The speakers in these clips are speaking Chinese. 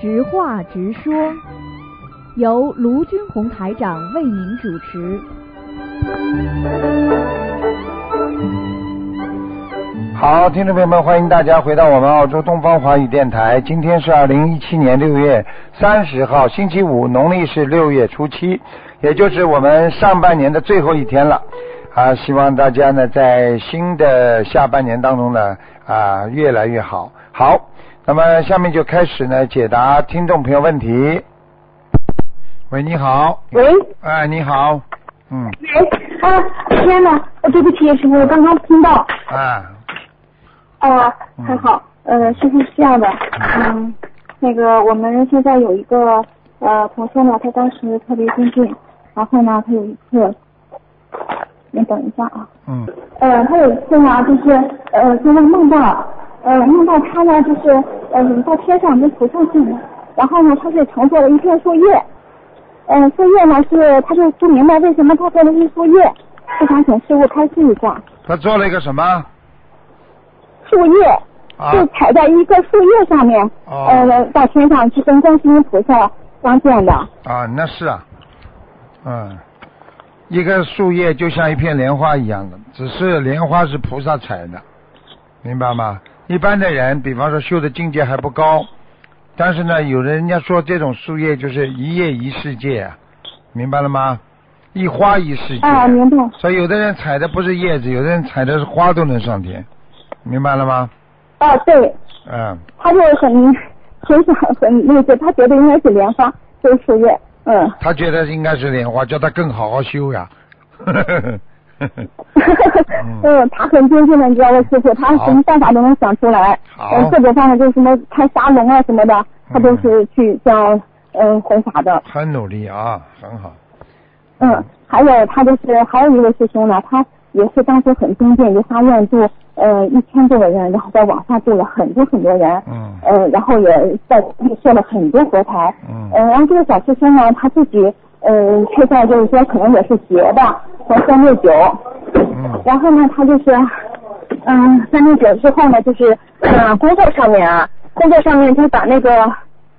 直话直说，由卢军红台长为您主持。好，听众朋友们，欢迎大家回到我们澳洲东方华语电台。今天是二零一七年六月三十号，星期五，农历是六月初七，也就是我们上半年的最后一天了。啊，希望大家呢在新的下半年当中呢啊越来越好。好，那么下面就开始呢解答听众朋友问题。喂，你好。喂。哎，你好。嗯。喂。啊，天哪！对不起，师傅，我刚刚听到。啊。啊，还好。呃，师傅是这样的，嗯，那个我们现在有一个呃同学呢，他当时特别精进，然后呢，他有一次。你等一下啊。嗯。呃，他有一次呢，就是呃，就是梦到，呃，梦到他呢，就是呃，到天上跟菩萨见了，然后呢，他是乘坐了一片树叶，嗯，树叶呢是，他就不明白为什么他坐的是树叶，就想请师傅开示一下。他做了一个什么？树叶。就踩在一个树叶上面，呃，到天上去跟观世音菩萨相见的。啊，那是啊，嗯。一个树叶就像一片莲花一样的，只是莲花是菩萨采的，明白吗？一般的人，比方说修的境界还不高，但是呢，有人家说这种树叶就是一叶一世界，明白了吗？一花一世界。啊，明白。所以有的人采的不是叶子，有的人采的是花都能上天，明白了吗？啊，对。嗯。他就很很想很那个，他觉得应该是莲花，就是树叶。嗯，他觉得应该是莲花，叫他更好好修呀。嗯，他很精进的，你知道吗，师傅？他什么办法都能想出来。好。各种方面就是什么开沙龙啊什么的，他都是去这样嗯弘法的。很努力啊，很好。嗯，还有他就是还有一位师兄呢，他也是当时很精进，就发愿度。呃，一千多个人，然后在网上做了很多很多人，嗯，呃，然后也在设了很多佛台，嗯，呃，然后这个小师兄呢，他自己，呃，现在就是说可能也是学的，从三六九，嗯，然后呢，他就是，嗯，三六九之后呢，就是呃，工作上面啊，工作上面就把那个，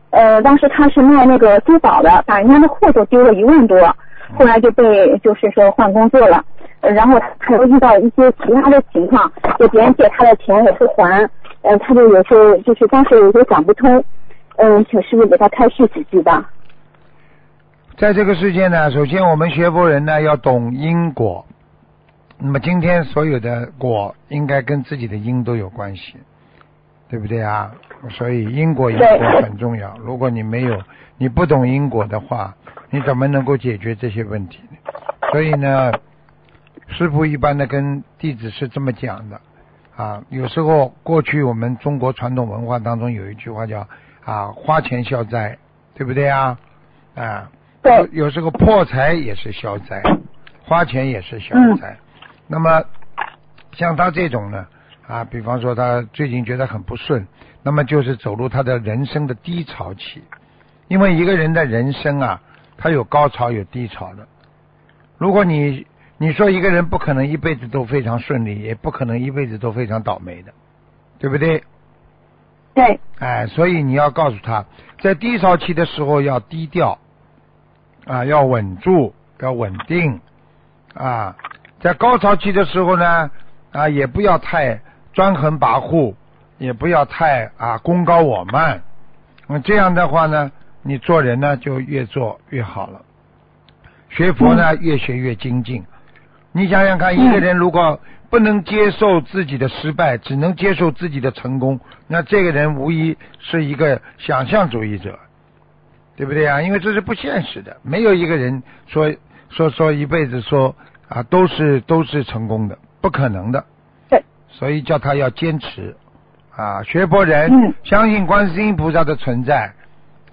呃，当时他是卖那个珠宝的，把人家的货都丢了一万多，后来就被就是说换工作了。然后他又遇到一些其他的情况，就别人借他的钱也不还，嗯，他就有时候就是当时有时候想不通，嗯，请师傅给他开示几句吧。在这个世界呢，首先我们学佛人呢要懂因果，那么今天所有的果应该跟自己的因都有关系，对不对啊？所以因果因果很重要。如果你没有，你不懂因果的话，你怎么能够解决这些问题呢？所以呢。师傅一般的跟弟子是这么讲的啊，有时候过去我们中国传统文化当中有一句话叫啊花钱消灾，对不对啊？啊，有。有时候破财也是消灾，花钱也是消灾。那么像他这种呢啊，比方说他最近觉得很不顺，那么就是走入他的人生的低潮期，因为一个人的人生啊，他有高潮有低潮的，如果你。你说一个人不可能一辈子都非常顺利，也不可能一辈子都非常倒霉的，对不对？对。哎，所以你要告诉他，在低潮期的时候要低调，啊，要稳住，要稳定，啊，在高潮期的时候呢，啊，也不要太专横跋扈，也不要太啊功高我慢，那么这样的话呢，你做人呢就越做越好了，学佛呢越学越精进。你想想看，一个人如果不能接受自己的失败，只能接受自己的成功，那这个人无疑是一个想象主义者，对不对啊？因为这是不现实的，没有一个人说说说一辈子说啊都是都是成功的，不可能的。对。所以叫他要坚持啊，学佛人相信观世音菩萨的存在，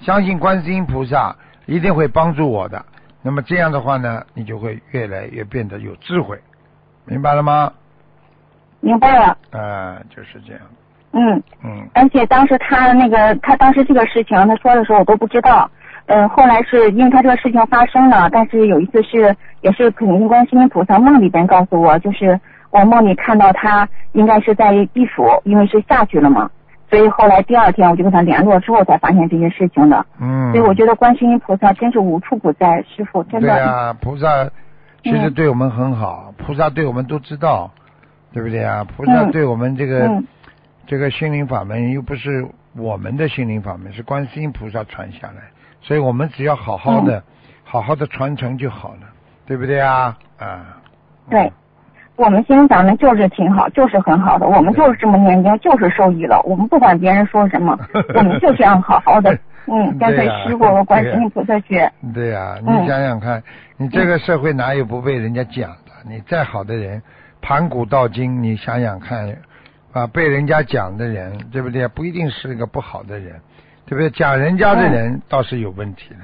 相信观世音菩萨一定会帮助我的。那么这样的话呢，你就会越来越变得有智慧，明白了吗？明白了。啊，就是这样。嗯。嗯。而且当时他那个，他当时这个事情他说的时候，我都不知道。嗯。后来是因为他这个事情发生了，但是有一次是也是肯定观世音菩萨梦里边告诉我，就是我梦里看到他应该是在地府，因为是下去了嘛，所以后来第二天我就跟他联络之后才发现这些事情的。嗯。所以我觉得观世音菩萨真是无处不在，师傅真的。对啊，菩萨其实对我们很好，菩萨对我们都知道，对不对啊？菩萨对我们这个、嗯这个心灵法门又不是我们的心灵法门，是观世音菩萨传下来，所以我们只要好好的、好好的传承就好了，对不对啊？啊。对，我们心灵法门就是挺好，就是很好的，我们就是这么念经，就是受益了。我们不管别人说什么，我们就这样好好的，嗯，跟随对呀师傅和观世音菩萨学。对呀、你嗯想想看，你这个社会哪有不被人家讲的？你再好的人，盘古到今，你想想看，啊，被人家讲的人，对不对？不一定是一个不好的人，对不对？讲人家的人倒是有问题的，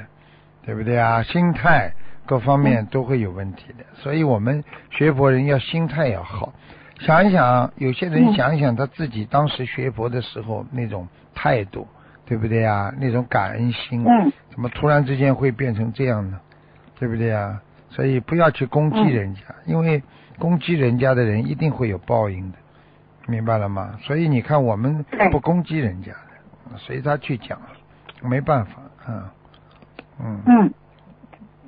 对不对啊？心态各方面都会有问题的，所以我们学佛人要心态要好。想一想，有些人嗯想一想他自己当时学佛的时候那种态度，对不对啊？那种感恩心，嗯怎么突然之间会变成这样呢？对不对啊？所以不要去攻击人家，因为攻击人家的人一定会有报应的，明白了吗？所以你看，我们不攻击人家的，随他去讲，没办法，啊嗯嗯，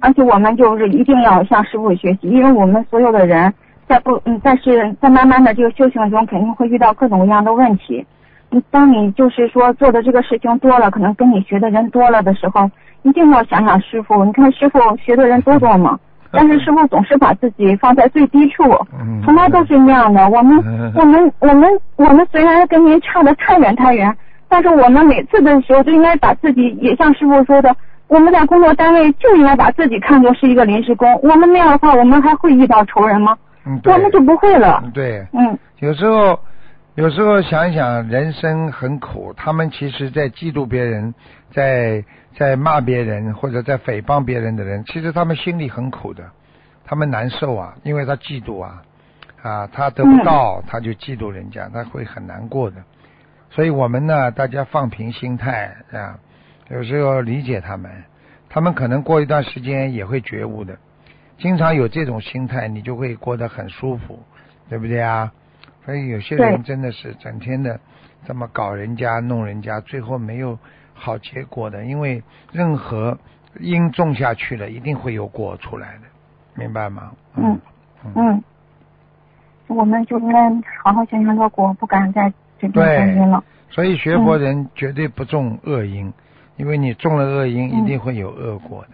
而且我们就是一定要向师傅学习，因为我们所有的人在不嗯，但是在慢慢的这个修行中，肯定会遇到各种各样的问题。你当你就是说做的这个事情多了，可能跟你学的人多了的时候，一定要想想师傅。你看师傅学的人多多嘛，但是师傅总是把自己放在最低处，嗯，从来都是那样的。我们嗯 我们我们我们虽然跟您差的太远太远，但是我们每次的时候就应该把自己，也像师傅说的，我们在工作单位就应该把自己看作是一个临时工。我们那样的话，我们还会遇到仇人吗？嗯对我们就不会了。嗯对，嗯有时候，有时候想一想，人生很苦。他们其实在嫉妒别人，在在骂别人或者在诽谤别人的人，其实他们心里很苦的，他们难受啊，因为他嫉妒啊，啊，他得不到，他就嫉妒人家，他会很难过的。所以我们呢，大家放平心态啊，有时候理解他们，他们可能过一段时间也会觉悟的。经常有这种心态，你就会过得很舒服，对不对啊？所以有些人真的是整天的这么搞人家、弄人家，最后没有好结果的。因为任何因种下去了，一定会有果出来的，明白吗？嗯嗯嗯，我们就应该好好想想这果，不敢再这种对担心了。所以学佛人绝对不种恶因，因为你种了恶因，嗯一定会有恶果的，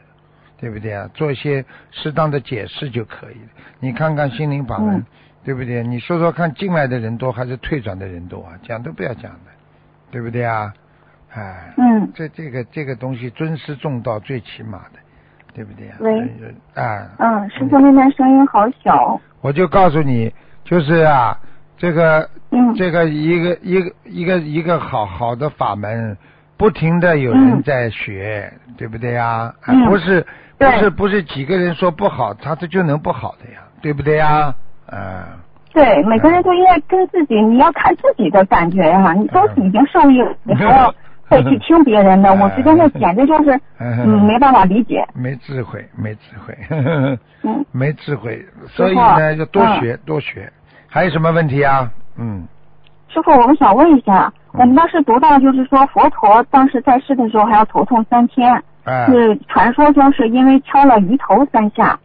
对不对啊？做一些适当的解释就可以了。你看看心灵法门，嗯对不对？你说说看，进来的人多还是退转的人多啊？讲都不要讲的，对不对啊？哎，嗯这这个这个东西尊师重道最起码的，对不对啊？喂呃啊，嗯，师傅那边声音好小。我就告诉你，就是啊，这个嗯这个一个一个一个一个好好的法门，不停的有人嗯。在学，对不对呀？不是不是不是几个人说不好，他这就能不好的呀，对不对呀？啊，对，每个人都应该跟自己，你要看自己的感觉呀、你都是已经受益了，你还要再去听别人的，嗯。我觉得那简直就是，嗯，没办法理解。没智慧，没智慧，嗯，没智慧，所以呢，要多嗯。学多学。还有什么问题啊？嗯，师傅，我们想问一下，我们当时读到就是说佛陀当时在世的时候还要头痛三天，哎，是传说中是因为敲了鱼头三下。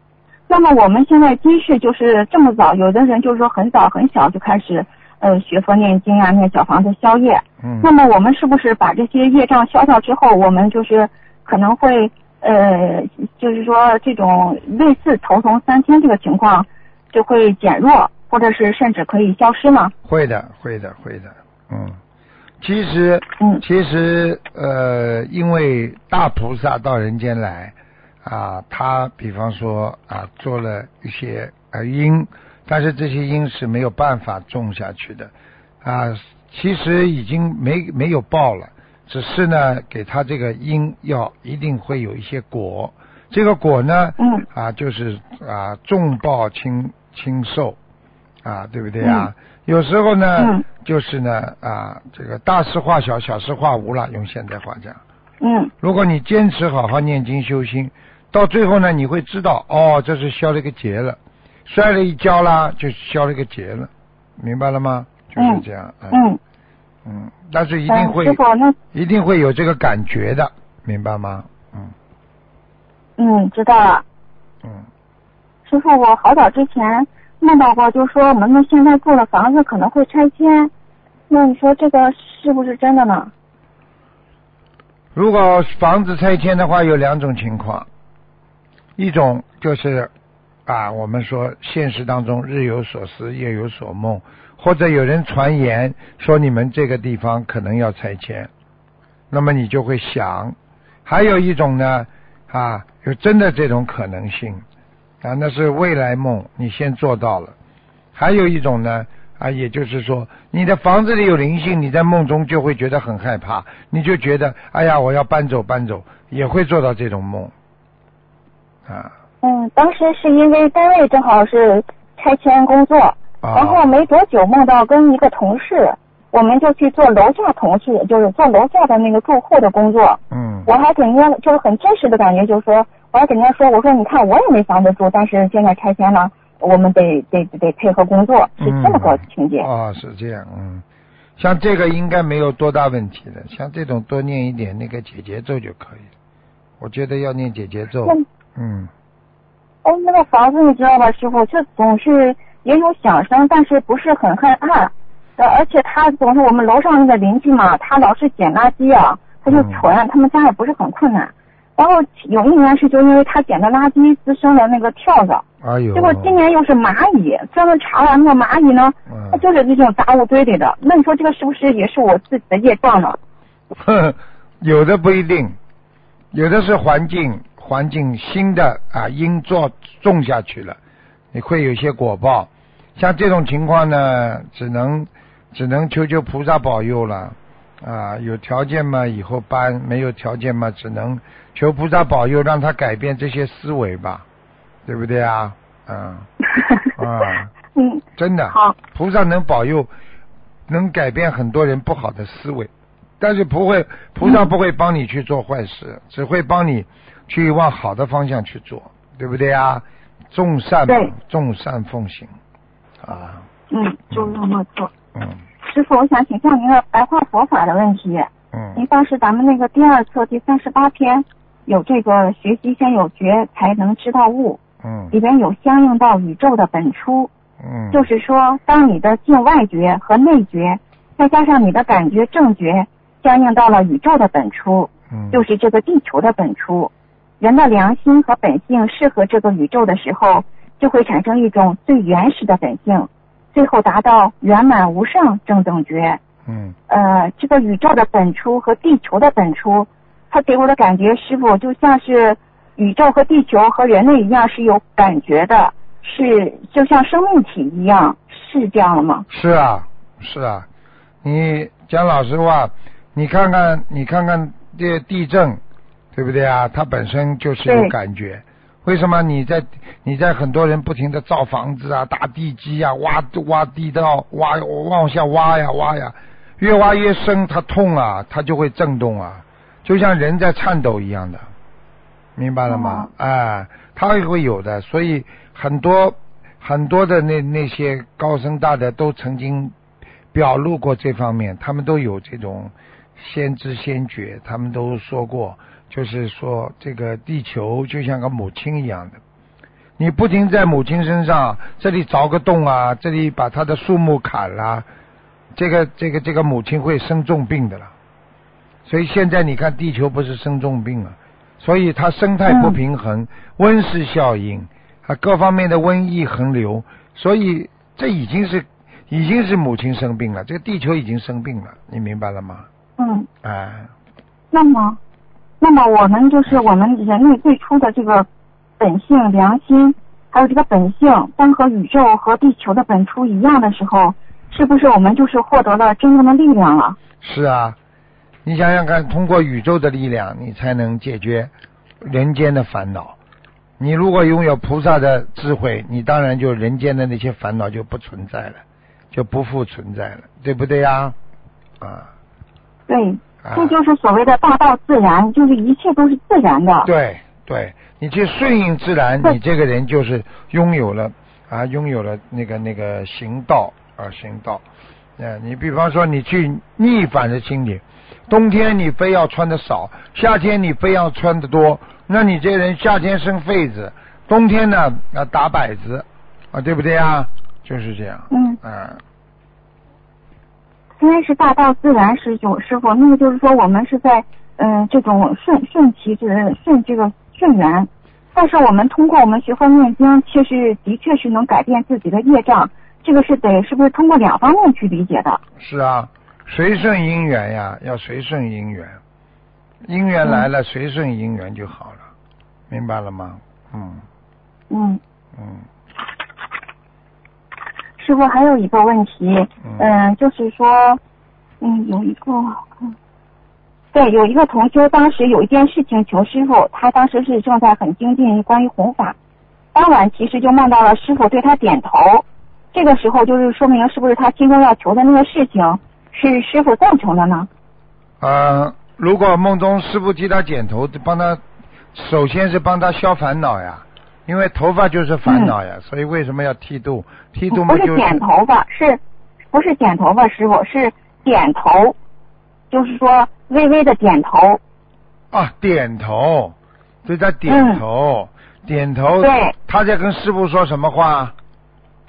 那么我们现在今世就是这么早，有的人就是说很早很小就开始呃学佛念经啊，念小房子消业。嗯，那么我们是不是把这些业障消掉之后，我们就是可能会呃，就是说这种类似头痛三天这个情况就会减弱，或者是甚至可以消失呢？会的，会的，会的，嗯，其实，嗯。其实，呃，因为大菩萨到人间来啊，他比方说啊，做了一些呃因，但是这些因是没有办法种下去的。啊，其实已经没没有报了，只是呢，给他这个因要一定会有一些果，这个果呢，嗯。啊，就是啊，重报轻轻受，啊，对不对啊？有时候呢，嗯就是呢啊，这个大事化小，小事化无了。用现代话讲，嗯如果你坚持好好念经修心，到最后呢，你会知道，哦，这是消了一个劫了。摔了一跤啦，就消了一个劫了，明白了吗？就是这样。嗯嗯，嗯，但是一定会嗯师傅那一定会有这个感觉的，明白吗？嗯嗯知道了。嗯，师傅，我好早之前梦到过，就说我们现在住的房子可能会拆迁，那你说这个是不是真的呢？如果房子拆迁的话，有两种情况，一种就是啊，我们说现实当中日有所思，夜有所梦，或者有人传言说你们这个地方可能要拆迁，那么你就会想，还有一种呢啊，有真的这种可能性。啊，那是未来梦，你先做到了，还有一种呢。啊，也就是说，你的房子里有灵性，你在梦中就会觉得很害怕，你就觉得，哎呀，我要搬走搬走，也会做到这种梦，啊嗯，当时是因为单位正好是拆迁工作，然啊后没多久梦到跟一个同事，我们就去做楼下同事，就是做楼下的那个住户的工作。嗯我还给人家就是很真实的感觉，就是说，我还给人家说，我说你看我也没房子住，但是现在拆迁了，我们得得得配合工作，是这么个情节。哦，是这样，嗯，像这个应该没有多大问题的，像这种多念一点那个解结咒就可以了。我觉得要念解结咒，嗯，哦，那个房子你知道吧，师傅，就总是也有响声，但是不是很害怕。呃，而且他总是我们楼上那个邻居嘛，他老是捡垃圾啊，他就嗯蠢，他们家也不是很困难。然后有一年是就因为他捡的垃圾滋生了那个跳蚤，哎呦，结果今年又是蚂蚁，专门查了那个蚂蚁呢，它嗯，就是这种杂物堆里的。那你说这个是不是也是我自己的业障呢？呵有的不一定，有的是环境环境新的啊因作种下去了，你会有些果报。像这种情况呢，只能只能求求菩萨保佑了啊！有条件嘛，以后搬；没有条件嘛，只能求菩萨保佑，让他改变这些思维吧，对不对啊？嗯。啊，嗯，真的，好，菩萨能保佑，能改变很多人不好的思维，但是不会，菩萨不会帮你去做坏事，只会帮你去往好的方向去做，对不对啊？众善对。众善奉行啊，嗯，就那么做。嗯。师傅，我想请教您个白话佛法的问题。嗯。您嗯当时咱们那个第二册第三十八篇有这个学习先有觉才能知道悟，嗯。里边有相应到宇宙的本初，嗯，就是说，当你的境外觉和内觉，再加上你的感觉正觉，相应到了宇宙的本初，嗯。就是这个地球的本初。人的良心和本性适合这个宇宙的时候，就会产生一种最原始的本性，最后达到圆满无上正等觉。嗯。呃，这个宇宙的本初和地球的本初，它给我的感觉，师傅就像是宇宙和地球和人类一样是有感觉的，是就像生命体一样，是这样的吗？是啊是啊，你讲老实话，你看看你看看这地震，对不对啊？它本身就是有感觉。为什么你在你在很多人不停的造房子啊、打地基啊、挖挖地道、挖往下挖呀挖呀，越挖越深，它痛啊，它就会震动啊，就像人在颤抖一样的，明白了吗？哎，它也会有的，所以很多很多的那那些高僧大德都曾经表露过这方面，他们都有这种先知先觉，他们都说过，就是说这个地球就像个母亲一样的，你不停在母亲身上这里凿个洞啊，这里把她的树木砍了，这个这个这个母亲会生重病的了。所以现在你看地球不是生重病了，所以它生态不平衡，温室效应啊，各方面的瘟疫横流，所以这已经是已经是母亲生病了，这个地球已经生病了，你明白了吗？嗯，哎，那么，那么我们就是我们人类最初的这个本性、良心，还有这个本性，当和宇宙和地球的本初一样的时候，是不是我们就是获得了真正的力量了？是啊，你想想看，通过宇宙的力量，你才能解决人间的烦恼。你如果拥有菩萨的智慧，你当然就人间的那些烦恼就不存在了，就不复存在了，对不对呀？啊，对，啊这就是所谓的大道自然，就是一切都是自然的。对对，你去顺应自然，你这个人就是拥有了啊，拥有了那个那个行道啊行道。呃，你比方说你去逆反的心理，冬天你非要穿的少，夏天你非要穿的多，那你这人夏天生痱子，冬天呢啊打摆子啊，对不对啊？就是这样。嗯，嗯，虽然是大道自然是有师傅，那么就是说我们是在嗯、这种顺顺其自然顺这个顺缘，但是我们通过我们学会念经，确实的确是能改变自己的业障，这个是得是不是通过两方面去理解的？是啊，随顺因缘呀，要随顺因缘，因缘来了，随顺因缘就好了，明白了吗？嗯。嗯，嗯。师傅还有一个问题，嗯。嗯、就是说，嗯，有一个，嗯。对，有一个同修当时有一件事情求师傅，他当时是正在很精进关于弘法，当晚其实就梦到了师傅对他点头，这个时候就是说明是不是他心中要求的那个事情是师傅赞成的呢？呃，如果梦中师傅替他剪头，帮他，首先是帮他消烦恼呀，因为头发就是烦恼呀，所以为什么要剃度？剃度嘛不就是剪头发，是不是剪头发？师傅是点头，就是说微微的点头。啊，点头，对他点头，点头，嗯对他在跟师傅说什么话？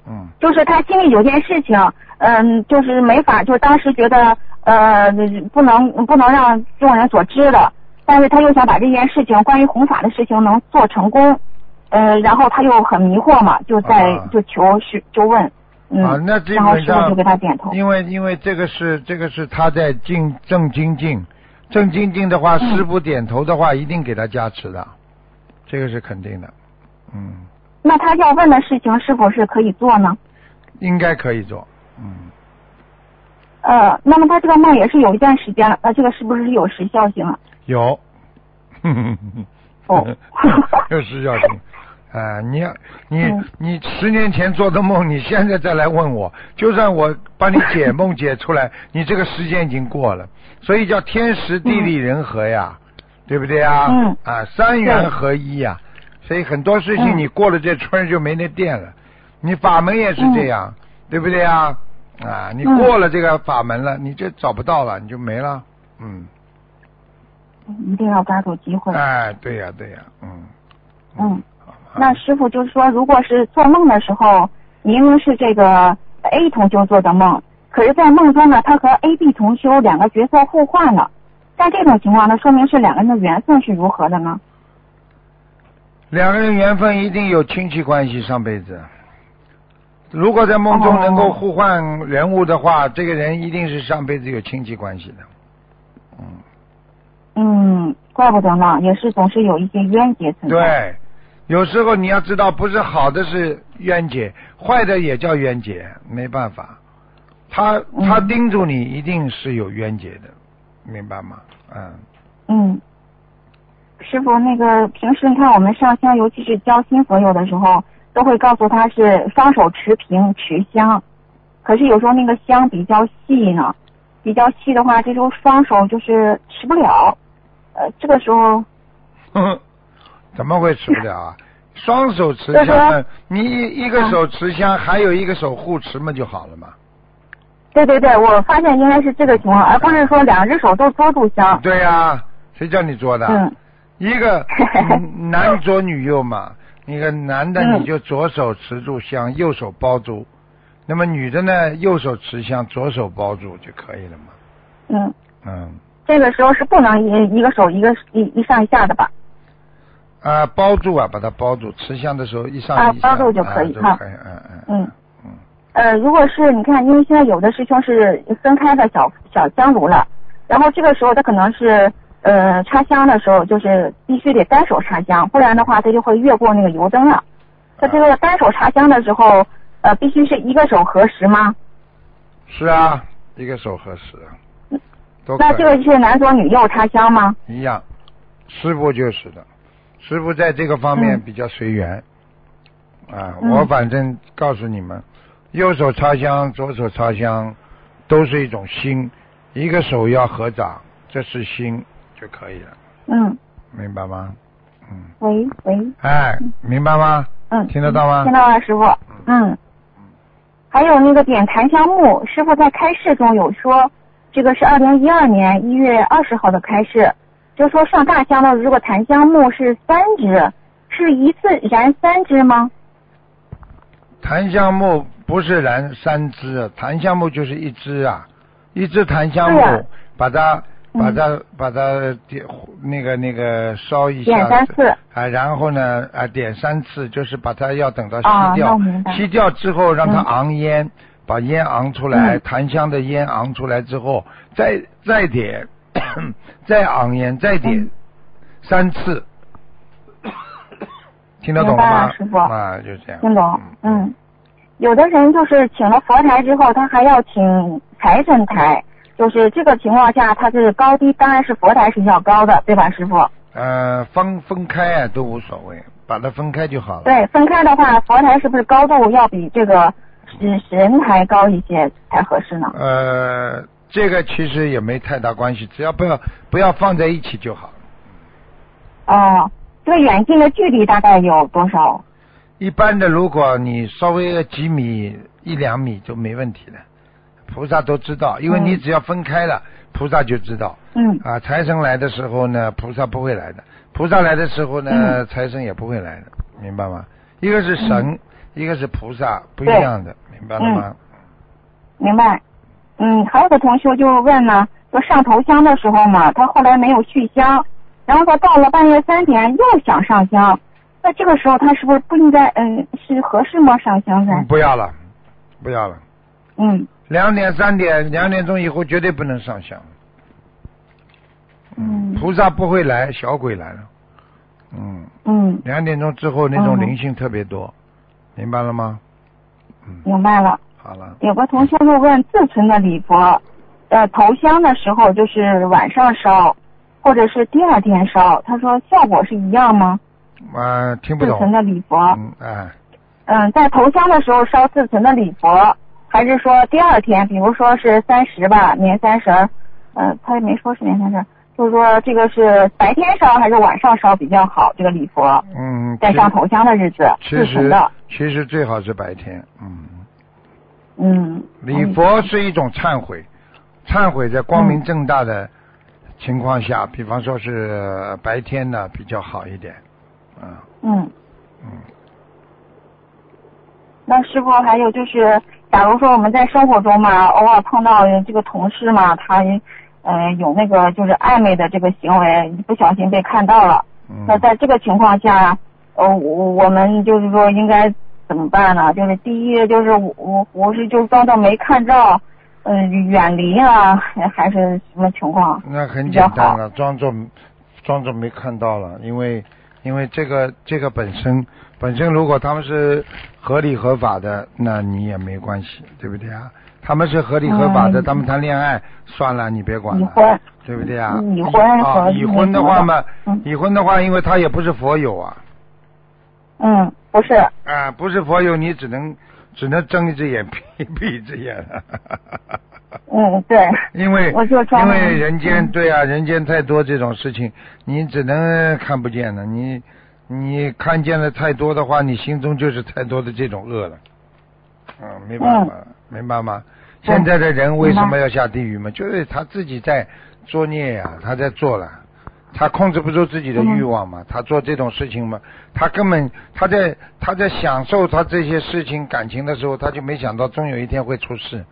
嗯，就是他心里有件事情，嗯，就是没法，就当时觉得呃不能不能让众人所知的，但是他又想把这件事情关于弘法的事情能做成功，呃，然后他又很迷惑嘛，就在、啊。就求是就问，嗯，啊，那基然后本上就给他点头，因为因为这个是这个是他在进正精进，正精进的话，嗯。师傅点头的话，一定给他加持的，这个是肯定的，嗯，那他要问的事情是否是可以做呢？应该可以做，嗯，呃，那么他这个梦也是有一段时间了，呃，这个是不是有时效性啊？有，哦 有时效性。啊、你要你、嗯你十年前做的梦，你现在再来问我，就算我帮你解梦解出来，你这个时间已经过了，所以叫天时地利人和呀，对不对呀？嗯啊，三元合一呀，所以很多事情嗯你过了这村就没那店了，你法门也是这样，对不对啊？啊，你嗯过了这个法门了，你就找不到了，你就没了，嗯，一定要抓住机会。哎，对呀、对呀、嗯，嗯，那师傅就是说，如果是做梦的时候，明明是这个 A 同修做的梦，可是，在梦中呢，他和 A、B 同修两个角色互换了。像这种情况呢，说明是两个人的缘分是如何的呢？两个人缘分一定有亲戚关系，上辈子。如果在梦中哦能够互换人物的话，这个人一定是上辈子有亲戚关系的。嗯，嗯，怪不得呢，也是总是有一些冤结存在。对，有时候你要知道，不是好的是冤结，坏的也叫冤结，没办法。他他嗯盯住你，一定是有冤结的，明白吗？嗯，嗯，师傅，那个平时你看我们上香，尤其是交新朋友的时候，都会告诉他是双手持平持香，可是有时候那个香比较细呢，比较细的话，这时候双手就是持不了，呃，这个时候，怎么会持不了啊？双手持 香，你一一个手持香，还有一个手护持嘛就好了嘛。对对对，我发现应该是这个情况，而不是说两只手都捉住香。对呀、谁叫你做的？嗯，一个嗯 男左女右嘛，那个男的嗯你就左手持住香，右手包住；那么女的呢，右手持香，左手包住就可以了嘛。嗯，嗯，这个时候是不能一一个手一个一一上一下的吧？啊，包住啊，把它包住，持香的时候一上啊一下，包住就可以哈嗯嗯嗯。嗯，呃，如果是你看，因为现在有的师兄是分开的小小香炉了，然后这个时候他可能是呃插香的时候，就是必须得单手插香，不然的话它就会越过那个油灯了。他这个单手插香的时候，呃，必须是一个手合十吗？是啊，一个手合十，那这个是男左女右插香吗？一样，师傅就是的，师傅在这个方面嗯比较随缘。啊，嗯我反正告诉你们，右手插香，左手插香，都是一种心，一个手要合掌，这是心就可以了，嗯，明白吗？嗯，喂喂，哎，明白吗？嗯，听得到吗听到了，师傅。嗯。还有那个点檀香木，师傅在开示中有说，这个是二零一二年一月二十号的开示，就说上大香的如果檀香木是三支，是一次燃三支吗？檀香木不是燃三支，檀香木就是一支啊，一支檀香木，把它嗯把它、把它点那个那个烧一下点，三次。啊，然后呢啊点三次，就是把它要等到吸掉，吸掉之后让它嗯昂烟，把烟昂出来，嗯檀香的烟昂出来之后，再再点，再昂烟，再点、嗯三次，听得懂吗了师？傅啊，就这样。听懂？嗯。有的人就是请了佛台之后，他还要请财神台，就是这个情况下，它是高低当然是佛台是要高的，对吧，师傅？呃，分分开啊都无所谓，把它分开就好了。，对，分开的话，佛台是不是高度要比这个神神台高一些才合适呢？呃，这个其实也没太大关系，只要不要不要放在一起就好。哦，这个远近的距离大概有多少？一般的，如果你稍微几米一两米就没问题了，菩萨都知道，因为嗯你只要分开了，菩萨就知道。嗯啊，财神来的时候呢，菩萨不会来的；菩萨来的时候呢，嗯财神也不会来的，明白吗？一个是神，一个是菩萨，不一样的，明白了吗？明白。嗯，还有个同学就问呢，说上头香的时候嘛，他后来没有续香，然后他到了半夜三点又想上香，那这个时候他是不是不应该嗯是合适吗？上香噻嗯不要了，不要了。嗯两点、三点、两点钟以后绝对不能上香。嗯菩萨不会来，小鬼来了。嗯，嗯，两点钟之后那种嗯灵性特别多，明白了吗？嗯，明白了。好了，有个同学就问自存的礼佛，呃，头香的时候就是晚上烧，或者是第二天烧，他说效果是一样吗？啊，听不懂自存。的礼佛，嗯，哎，嗯，在头香的时候烧自存的礼佛，还是说第二天，比如说是三十吧，年三十儿，呃，他也没说是年三十，就是说这个是白天烧还是晚上烧比较好？这个礼佛嗯，在上头香的日子其实的，其实最好是白天。嗯，嗯，礼佛是一种忏悔，忏悔在光明正大的情况下，比方说是白天呢比较好一点。嗯嗯。嗯。那师傅还有就是，假如说我们在生活中嘛，偶尔碰到这个同事嘛，他呃有那个就是暧昧的这个行为，不小心被看到了，嗯。那在这个情况下，呃，我我们就是说应该怎么办呢？就是第一就是我我我是就装作没看到，嗯、远离啊，还是什么情况？那很简单了，装作装作没看到了，因为因为这个这个本身本身如果他们是合理合法的，那你也没关系，对不对啊？他们是合理合法的，嗯他们谈恋爱算了，你别管了，已婚，对不对啊？已婚啊，和已婚的话嘛，嗯已婚的话，因为他也不是佛友啊，嗯，不是，啊，不是佛友，你只能只能睁一只眼闭闭一只眼了。嗯，对，因为因为人间嗯对啊，人间太多这种事情，你只能看不见了。你你看见了太多的话，你心中就是太多的这种恶了。嗯，没办法，明白吗？现在的人为什么要下地狱嘛？就是他自己在作孽呀、他在做了，他控制不住自己的欲望嘛，他做这种事情嘛，他根本他在他在享受他这些事情感情的时候，他就没想到终有一天会出事。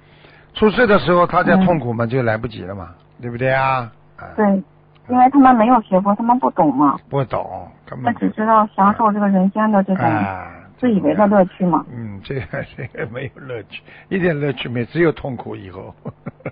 出事的时候，他在嗯痛苦嘛，就来不及了嘛，对不对啊？啊，对，因为他们没有学佛，他们不懂嘛，不懂，根他本只知道享受这个人间的这种啊，自以为的乐趣嘛。嗯，这个这个没有乐趣，一点乐趣没，只有痛苦以后。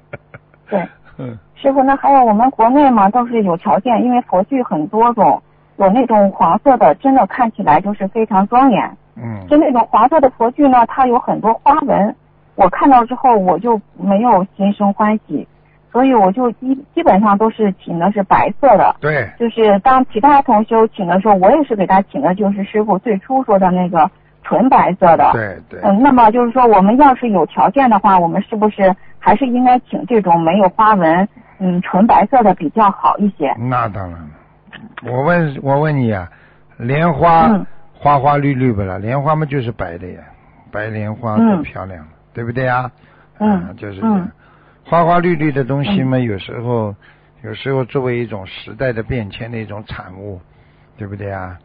对，嗯师傅，那还有我们国内嘛，都是有条件，因为佛具很多种，有那种黄色的，真的看起来就是非常庄严。嗯就那种黄色的佛具呢，它有很多花纹，我看到之后我就没有心生欢喜，所以我就基基本上都是请的是白色的。对，就是当其他同修请的时候，我也是给他请的就是师傅最初说的那个纯白色的。对对，嗯，那么就是说，我们要是有条件的话，我们是不是还是应该请这种没有花纹、嗯纯白色的比较好一些？那当然了。我问我问你啊，莲花、嗯花花绿绿不啦？莲花嘛就是白的呀，白莲花多嗯漂亮，对不对呀？嗯啊就是这样。嗯花花绿绿的东西嘛，有时候有时候作为一种时代的变迁的一种产物，对不对啊？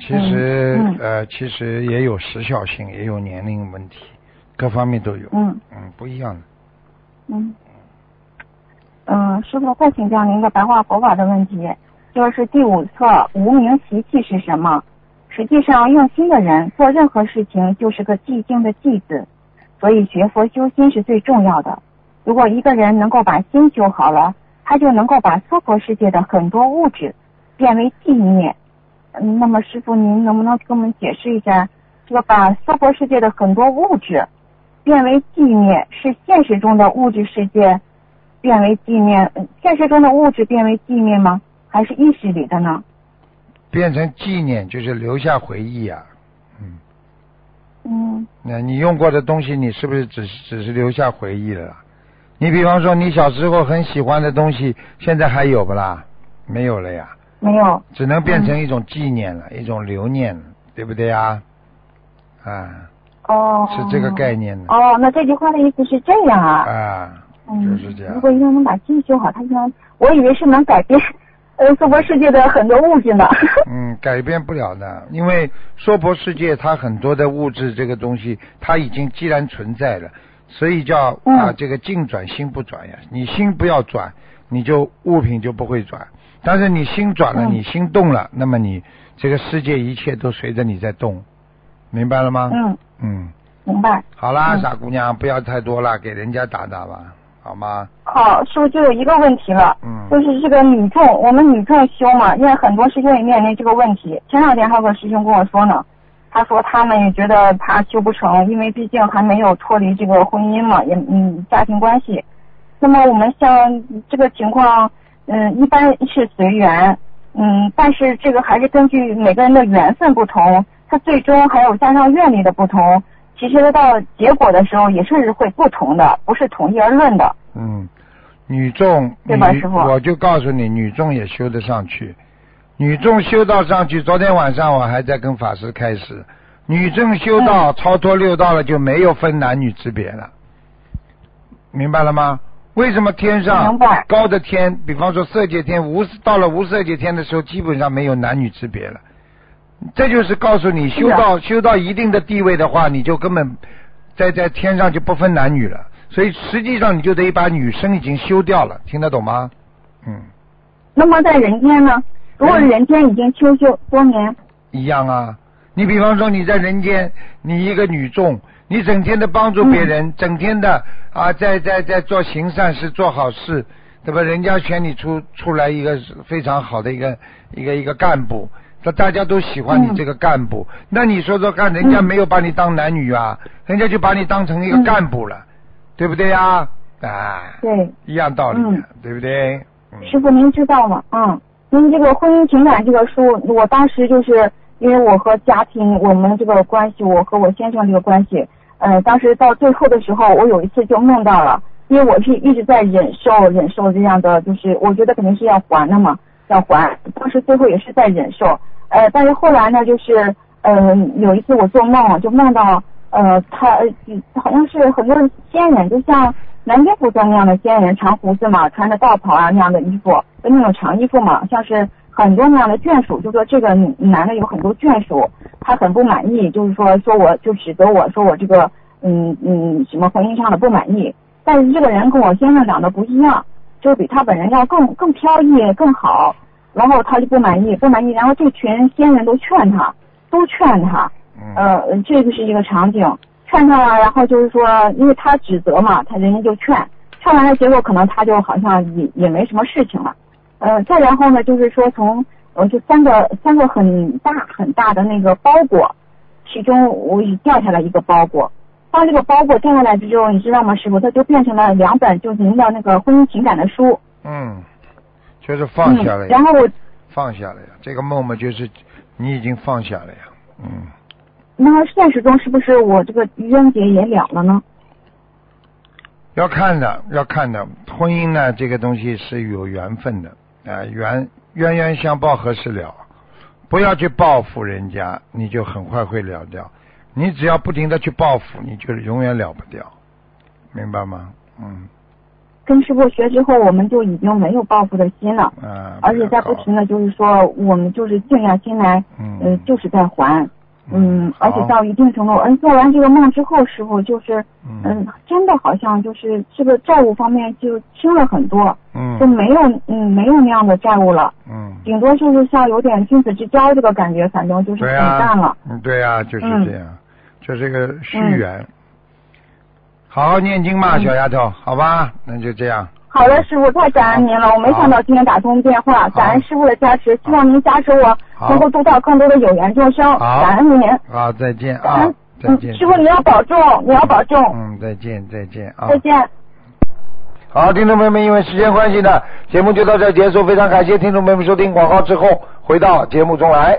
其实、嗯嗯呃，其实也有时效性，也有年龄问题，各方面都有。嗯嗯，不一样的。嗯，嗯，师傅再请教您一个白话佛法的问题，就是第五册无名习气是什么？实际上，用心的人做任何事情就是个寂静的寂字，所以学佛修心是最重要的。如果一个人能够把心修好了，他就能够把娑婆世界的很多物质变为寂灭。嗯，那么师傅您能不能给我们解释一下，这个把娑婆世界的很多物质变为寂灭，是现实中的物质世界变为寂灭，嗯现实中的物质变为寂灭吗？还是意识里的呢？变成纪念，就是留下回忆啊。嗯，嗯那你用过的东西，你是不是只是只是留下回忆了啦？你比方说，你小时候很喜欢的东西，现在还有不啦？没有了呀，没有。只能变成一种纪念了，一种留念了，对不对呀？啊，哦。是这个概念的。哦，那这句话的意思是这样啊。啊，嗯，就是这样如果一个人能把心修好，他应该，我以为是能改变呃娑婆世界的很多物质呢。嗯，改变不了的，因为娑婆世界它很多的物质这个东西，它已经既然存在了，所以叫嗯啊这个境转心不转呀。你心不要转，你就物品就不会转。但是你心转了，嗯你心动了，那么你这个世界一切都随着你在动，明白了吗？嗯，嗯，明白。好啦，嗯傻姑娘，不要太多了，给人家打打吧，好吗？好，师傅就有一个问题了。嗯就是这个女众，我们女众修嘛，因为很多师兄也面临这个问题。前两天还有个师兄跟我说呢，他说他们也觉得他修不成，因为毕竟还没有脱离这个婚姻嘛，也嗯家庭关系。那么我们像这个情况，嗯，一般是随缘，嗯，但是这个还是根据每个人的缘分不同，他最终还有加上愿力的不同，其实到结果的时候也是会不同的，不是统一而论的。嗯，女众，对吧师傅我就告诉你，女众也修得上去。女众修道上去，昨天晚上我还在跟法师开始，女众修道超脱六道了，就没有分男女之别了，明白了吗？为什么天上高的天，比方说色界天，无到了无色界天的时候，基本上没有男女之别了。这就是告诉你，修是的到修到一定的地位的话，你就根本在在天上就不分男女了。所以实际上你就得把女生已经修掉了，听得懂吗？嗯，那么在人间呢？如果人间已经修修多年，一样啊。你比方说你在人间，你一个女众，你整天的帮助别人，整天的啊在在在做行善事、做好事，对吧？人家选你出出来一个非常好的一个一个一个干部，那大家都喜欢你嗯这个干部。那你说说看，人家没有把你当男女啊，人家就把你当成一个嗯干部了，对不对呀？啊，对，一样道理对不对？嗯师傅您知道吗？嗯，您这个婚姻情感这个书，我当时就是因为我和家庭我们这个关系，我和我先生这个关系，呃，当时到最后的时候，我有一次就梦到了，因为我是一直在忍受忍受这样的，就是我觉得肯定是要还的嘛，要还，当时最后也是在忍受，呃，但是后来呢，就是呃有一次我做梦就梦到呃他呃好像是很多仙人，就像南京服装那样的仙人，长胡子嘛，穿着道袍啊那样的衣服，就那种长衣服嘛，像是很多那样的眷属，就说这个男的有很多眷属，他很不满意，就是说说我就指责我说我这个嗯嗯什么婚姻上的不满意，但是这个人跟我先生长得不一样，就是比他本人要更更飘逸更好，然后他就不满意不满意，然后这群仙人都劝他，都劝他，嗯。呃，这个是一个场景，劝他了，然后就是说，因为他指责嘛，他人家就劝，劝完了，结果可能他就好像也也没什么事情了，呃，再然后呢，就是说从呃就三个三个很大很大的那个包裹，其中我掉下来一个包裹，当这个包裹掉下来之后，你知道吗，师傅，它就变成了两本就是您的那个婚姻情感的书，嗯，就是放下了。然后我放下了呀，这个梦嘛，就是你已经放下了呀，嗯，那么现实中是不是我这个冤结也了了呢？要看的，要看的。婚姻呢，这个东西是有缘分的啊，缘冤冤相报何时了？不要去报复人家，你就很快会了掉。你只要不停的去报复，你就永远了不掉，明白吗？嗯。跟师傅学之后，我们就已经没有报复的心了，啊。而且在不停的就是说，我们就是静下心来，嗯呃，就是在还，嗯，而且到一定程度，嗯，做完这个梦之后，师傅就是，嗯。嗯，真的好像就是这个债务方面就轻了很多，嗯。就嗯没有，嗯，没有那样的债务了，嗯，顶多就是像有点君子之交这个感觉，反正就是对很淡了。呀，，嗯，对呀，就是嗯。这样，就是个续缘。好好念经嘛，嗯。小丫头，好吧，那就这样。好的，师傅，太感恩您了，我没想到今天打通电话，感恩师傅的加持，希望您加持我能够度到更多的有缘众生，感恩您。好，再见啊嗯，再见。嗯，师傅你要保重，你要保重，嗯，再见，再见啊。再见。好，听众朋友们，因为时间关系呢，节目就到这儿结束。非常感谢听众朋友们收听广告之后回到节目中来。